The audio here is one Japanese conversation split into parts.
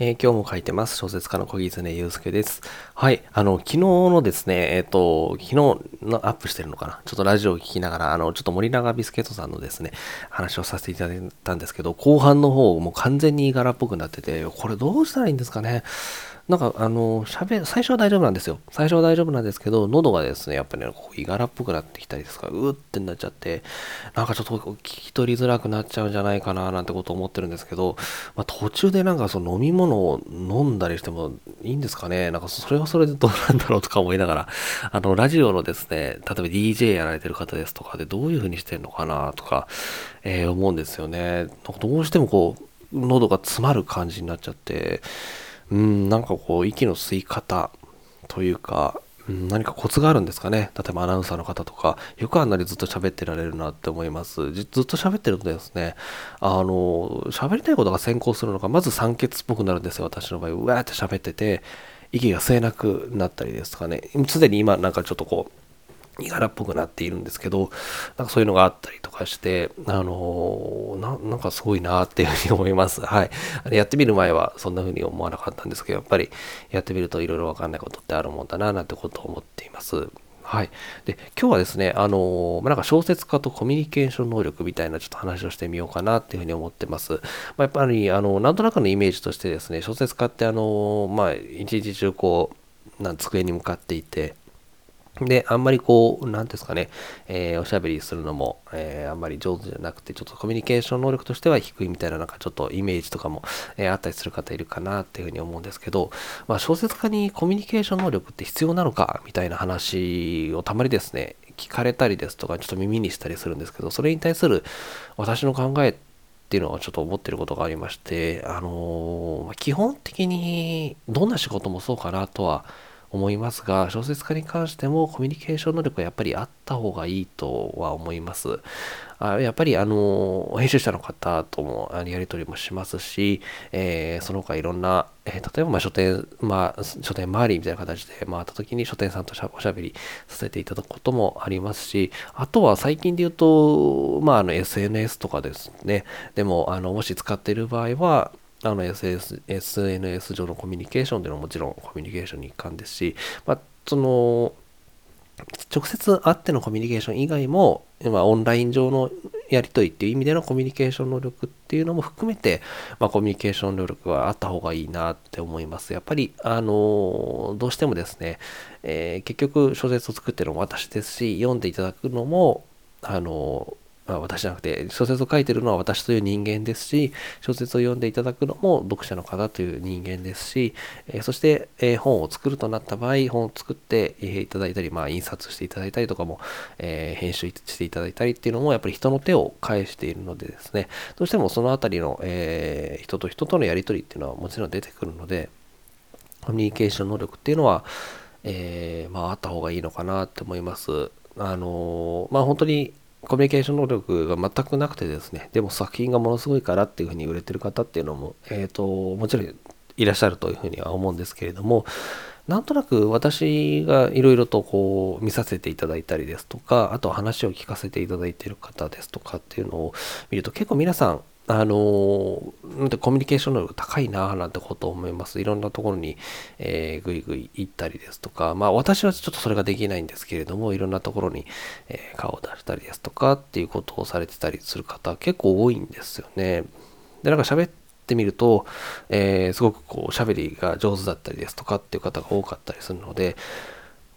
えー、今日も書いてます。小説家の小木常祐介です。はい。あの、昨日のですね、えっ、ー、と、昨日のアップしてるのかな？ちょっとラジオを聞きながら、あの、ちょっと森永ビスケットさんのですね、話をさせていただいたんですけど、後半の方、もう完全に柄っぽくなってて、これどうしたらいいんですかね？なんか、あの、喋、最初は大丈夫なんですよ。最初は大丈夫なんですけど、喉がですね、やっぱりね、こう、いがらっぽくなってきたりですか、うーってなっちゃって、なんかちょっと聞き取りづらくなっちゃうんじゃないかな、なんてことを思ってるんですけど、まあ、途中でなんかその飲み物を飲んだりしてもいいんですかね？なんかそれはそれでどうなんだろうとか思いながら、あの、ラジオのですね、例えば DJ やられてる方ですとかでどういう風にしてるのかな、とか、えー、思うんですよね。どうしてもこう、喉が詰まる感じになっちゃって、うん、なんかこう、息の吸い方というか、ん、何かコツがあるんですかね。例えばアナウンサーの方とか、よくあんなにずっと喋ってられるなって思います。ずっと喋ってるとですね、あの、喋りたいことが先行するのが、まず酸欠っぽくなるんですよ。私の場合、うわーって喋ってて、息が吸えなくなったりですかね。すでに今なんかちょっとこう、身柄っぽくなっているんですけど、なんかそういうのがあったりとかして、あのー、なんかすごいなっていうふうに思います。はい。やってみる前はそんなふうに思わなかったんですけど、やっぱりやってみるといろいろわかんないことってあるもんだな、なんてことを思っています。はい。で、今日はですね、あのー、なんか小説家とコミュニケーション能力みたいなちょっと話をしてみようかなっていうふうに思ってます。まあ、やっぱり、あの、なんとなくのイメージとしてですね、小説家ってあのー、まあ、一日中こう、な机に向かっていて、で、あんまりこう、なんですかね、えー、おしゃべりするのも、えー、あんまり上手じゃなくて、ちょっとコミュニケーション能力としては低いみたいな、なんかちょっとイメージとかも、えー、あったりする方いるかなっていうふうに思うんですけど、まあ、小説家にコミュニケーション能力って必要なのかみたいな話をたまにですね、聞かれたりですとか、ちょっと耳にしたりするんですけど、それに対する私の考えっていうのはちょっと思ってることがありまして、あのー、基本的にどんな仕事もそうかなとは思いますが、小説家に関してもコミュニケーション能力はやっぱりあった方がいいとは思います。あやっぱりあの、編集者の方ともやり取りもしますし、えー、その他いろんな、えー、例えばま書店、まあ、書店周りみたいな形で回った時に書店さんとおしゃべりさせていただくこともありますし、あとは最近で言うと、まあ、あの SNS とかですね、でも、あの、もし使っている場合は、あの SS SNS 上のコミュニケーションというのはもちろんコミュニケーションに一環ですし、まあ、その直接会ってのコミュニケーション以外も、まあ、オンライン上のやり取りっていう意味でのコミュニケーション能力っていうのも含めて、まあ、コミュニケーション能力はあった方がいいなって思います。やっぱり、あのどうしてもですね、えー、結局小説を作ってるのも私ですし、読んでいただくのも、あのまあ私じゃなくて小説を書いてるのは私という人間ですし小説を読んでいただくのも読者の方という人間ですし、えー、そして、えー、本を作るとなった場合本を作って、いただいたり、まあ、印刷していただいたりとかも、え編集していただいたりっていうのもやっぱり人の手を返しているのでですねどうしてもそのあたりの、え人と人とのやり取りっていうのはもちろん出てくるのでコミュニケーション能力っていうのは、えまあ、あった方がいいのかなって思います。あのまあ本当にコミュニケーション能力が全くなくてですね、でも作品がものすごいからっていうふうに売れてる方っていうのも、えっ、ー、と、もちろんいらっしゃるというふうには思うんですけれども、なんとなく私がいろいろとこう見させていただいたりですとか、あと話を聞かせていただいている方ですとかっていうのを見ると結構皆さんあのなんてコミュニケーション能力高いなぁなんてことを思います。いろんなところに、えー、ぐいぐい行ったりですとか、まあ私はちょっとそれができないんですけれども、いろんなところに、えー、顔を出したりですとかっていうことをされてたりする方結構多いんですよね。で、なんか喋ってみると、えー、すごくこう喋りが上手だったりですとかっていう方が多かったりするので、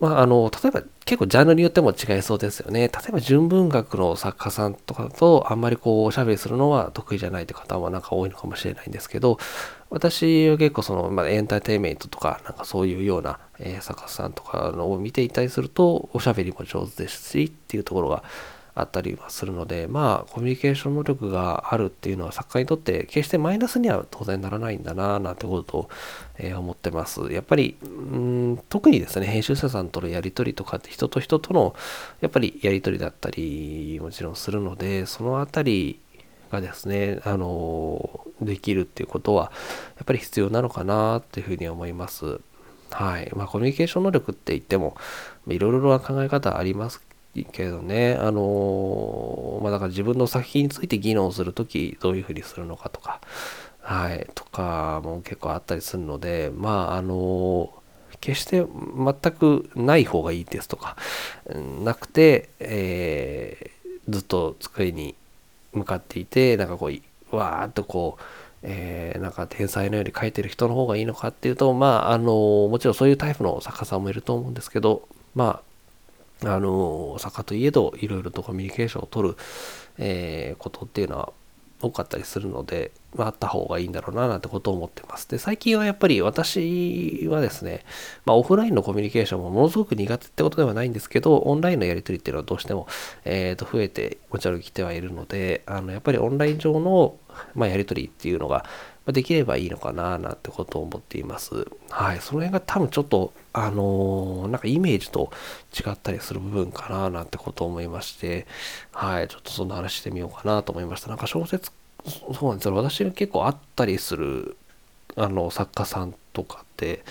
まあ、あの、例えば結構ジャンルによっても違いそうですよね。例えば純文学の作家さんとかとあんまりこうおしゃべりするのは得意じゃないって方はなんか多いのかもしれないんですけど、私は結構その、まあ、エンターテインメントとかなんかそういうような、えー、作家さんとかのを見ていたりするとおしゃべりも上手ですしっていうところがあったりはするので、まあ、コミュニケーション能力があるっていうのは作家にとって決してマイナスには当然ならないんだな、なんてことを、えー、思ってます。やっぱり、うん特にですね、編集者さんとのやり取りとかって人と人とのやっぱりやり取りだったりもちろんするので、そのあたりがですね、あのできるっていうことはやっぱり必要なのかなっていうふうに思います。はい。まあ、コミュニケーション能力って言っても、いろいろな考え方ありますけどね、あのまあだから自分の作品について議論するときどういうふうにするのかとか、はい、とかも結構あったりするので、まあ、あの、決して全くない方がいいですとか、なくて、えー、ずっと机に向かっていて、なんかこう、わーっとこう、えー、なんか天才のように書いてる人の方がいいのかっていうと、まあ、あの、もちろんそういうタイプの作家さんもいると思うんですけど、まあ、あの、作家といえど、いろいろとコミュニケーションを取る、えー、ことっていうのは多かったりするので、まあ、あった方がいいんだろうななんてことを思ってます。で、最近はやっぱり私はですね、まあ、オフラインのコミュニケーションもものすごく苦手ってことではないんですけど、オンラインのやり取りっていうのはどうしても、えー、と増えて持ち歩きてはいるので、あのやっぱりオンライン上の、まあ、やり取りっていうのが、できればいいのかななんてことを思っています。はい。その辺が多分ちょっと、あのー、なんかイメージと違ったりする部分かななんてことを思いまして、はい。ちょっとそんな話してみようかなと思いました。なんか小説、そうなんですよ。私が結構あったりする、あの、作家さんとかって、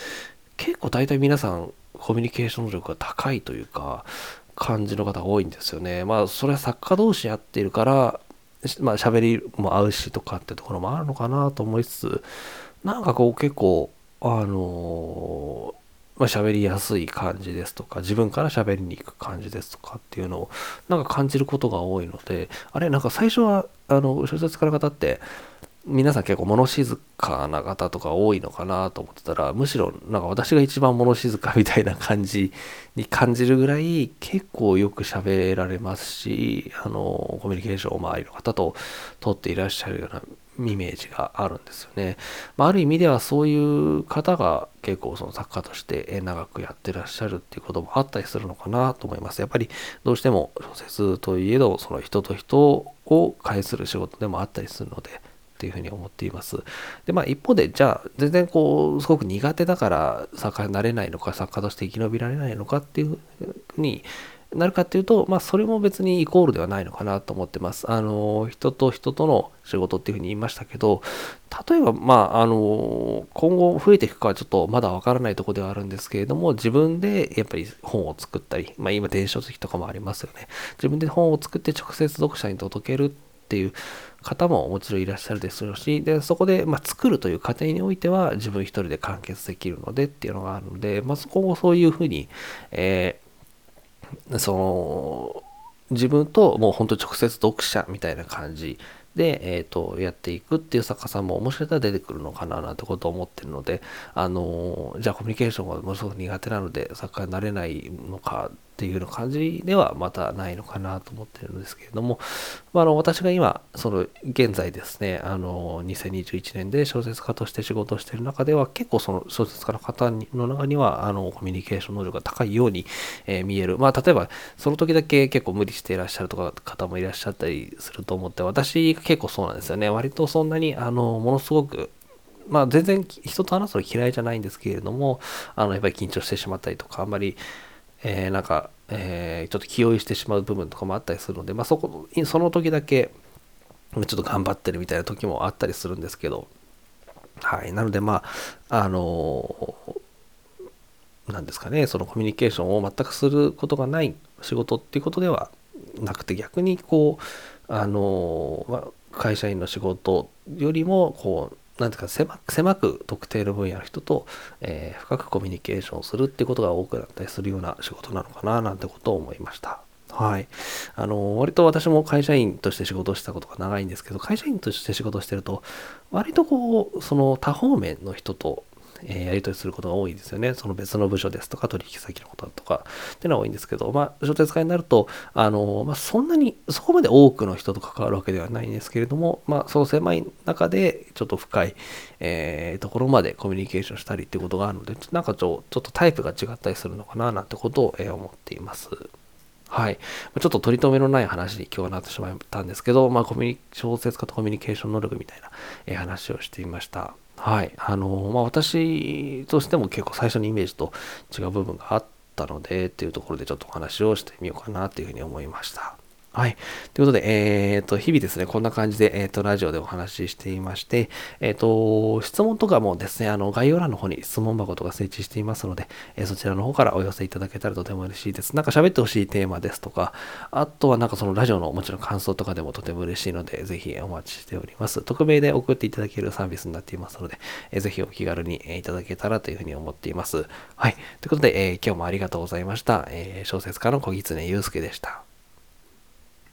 結構大体皆さんコミュニケーション力が高いというか、感じの方が多いんですよね。まあ、それは作家同士やってるから、まあ喋りも合うしとかってところもあるのかなと思いつつ、なんかこう結構、あのー、まあ、喋りやすい感じですとか、自分から喋りに行く感じですとかっていうのを、なんか感じることが多いので、あれ、なんか最初は、あの、小説家の方って、皆さん結構物静かな方とか多いのかなと思ってたら、むしろなんか私が一番物静かみたいな感じに感じるぐらい結構よく喋られますし、あの、コミュニケーションを周りの方と取っていらっしゃるようなイメージがあるんですよね。まあ、ある意味ではそういう方が結構その作家として長くやってらっしゃるっていうこともあったりするのかなと思います。やっぱりどうしても小説といえどその人と人を介する仕事でもあったりするので、っていうふうに思っています。で、まあ一方で、じゃあ全然こう、すごく苦手だから作家になれないのか、作家として生き延びられないのかっていうふうになるかっていうと、まあそれも別にイコールではないのかなと思ってます。あの、人と人との仕事っていうふうに言いましたけど、例えば、まあ、あの、今後増えていくかはちょっとまだわからないとこではあるんですけれども、自分でやっぱり本を作ったり、まあ今電子書籍とかもありますよね。自分で本を作って直接読者に届けるていう方ももちろんいらっしゃるでしょうし、で、そこで、ま、作るという過程においては自分一人で完結できるのでっていうのがあるので、まあ、今後そういうふうに、えー、その、自分ともう本当直接読者みたいな感じで、えっ、ー、と、やっていくっていう作家さんももしかしたら出てくるのかななんてことを思ってるので、あの、じゃあコミュニケーションがものすごく苦手なので作家になれないのかっていうような感じではまたないのかなと思ってるんですけれども、まあ、あの私が今、その現在ですね、あの2021年で小説家として仕事をしている中では結構その小説家の方の中にはあのコミュニケーション能力が高いように、え、見える。まあ例えばその時だけ結構無理していらっしゃるとか方もいらっしゃったりすると思って、私結構そうなんですよね。割とそんなにあのものすごくまあ全然人と話すの嫌いじゃないんですけれども、あのやっぱり緊張してしまったりとか、あんまりえー、なんか、えー、ちょっと気負いしてしまう部分とかもあったりするので、まあ、そこ、その時だけ、ちょっと頑張ってるみたいな時もあったりするんですけど、はい。なので、まあ、あのー、なんですかね、そのコミュニケーションを全くすることがない仕事っていうことではなくて、逆にこう、あの、まあ、会社員の仕事よりも、こう、なんていうか狭く、狭く特定の分野の人と、えー、深くコミュニケーションするってことが多くなったりするような仕事なのかななんてことを思いました。はい。あの、割と私も会社員として仕事をしたことが長いんですけど、会社員として仕事してると、割とこう、その多方面の人とえやり取りすることが多いですよね。その別の部署ですとか、取引先のこととか、っていうのは多いんですけど、まあ、書店家になると、あの、まあ、そんなに、そこまで多くの人と関わるわけではないんですけれども、まあ、その狭い中で、ちょっと深い、えー、ところまでコミュニケーションしたりっていうことがあるので、なんかちょちょっとタイプが違ったりするのかな、なんてことを、え思っています。はい。ちょっと取り留めのない話に今日はなってしまったんですけど、まあ、コミュニ小説家とコミュニケーション能力みたいな、え話をしていました。はい。あの、まあ、私としても結構最初のイメージと違う部分があったので、っていうところでちょっとお話をしてみようかなっていうふうに思いました。はい。ということで、えっ、ー、と、日々ですね、こんな感じで、えっ、ー、と、ラジオでお話ししていまして、えっ、ー、と、質問とかもですね、あの、概要欄の方に質問箱とか設置していますので、えそちらの方からお寄せいただけたらとても嬉しいです。なんか喋ってほしいテーマですとか、あとはなんかそのラジオのもちろん感想とかでもとても嬉しいので、ぜひお待ちしております。匿名で送っていただけるサービスになっていますので、えぜひお気軽にいただけたらというふうに思っています。はい。ということで、え今日もありがとうございました。え小説家の小狐祐介でした。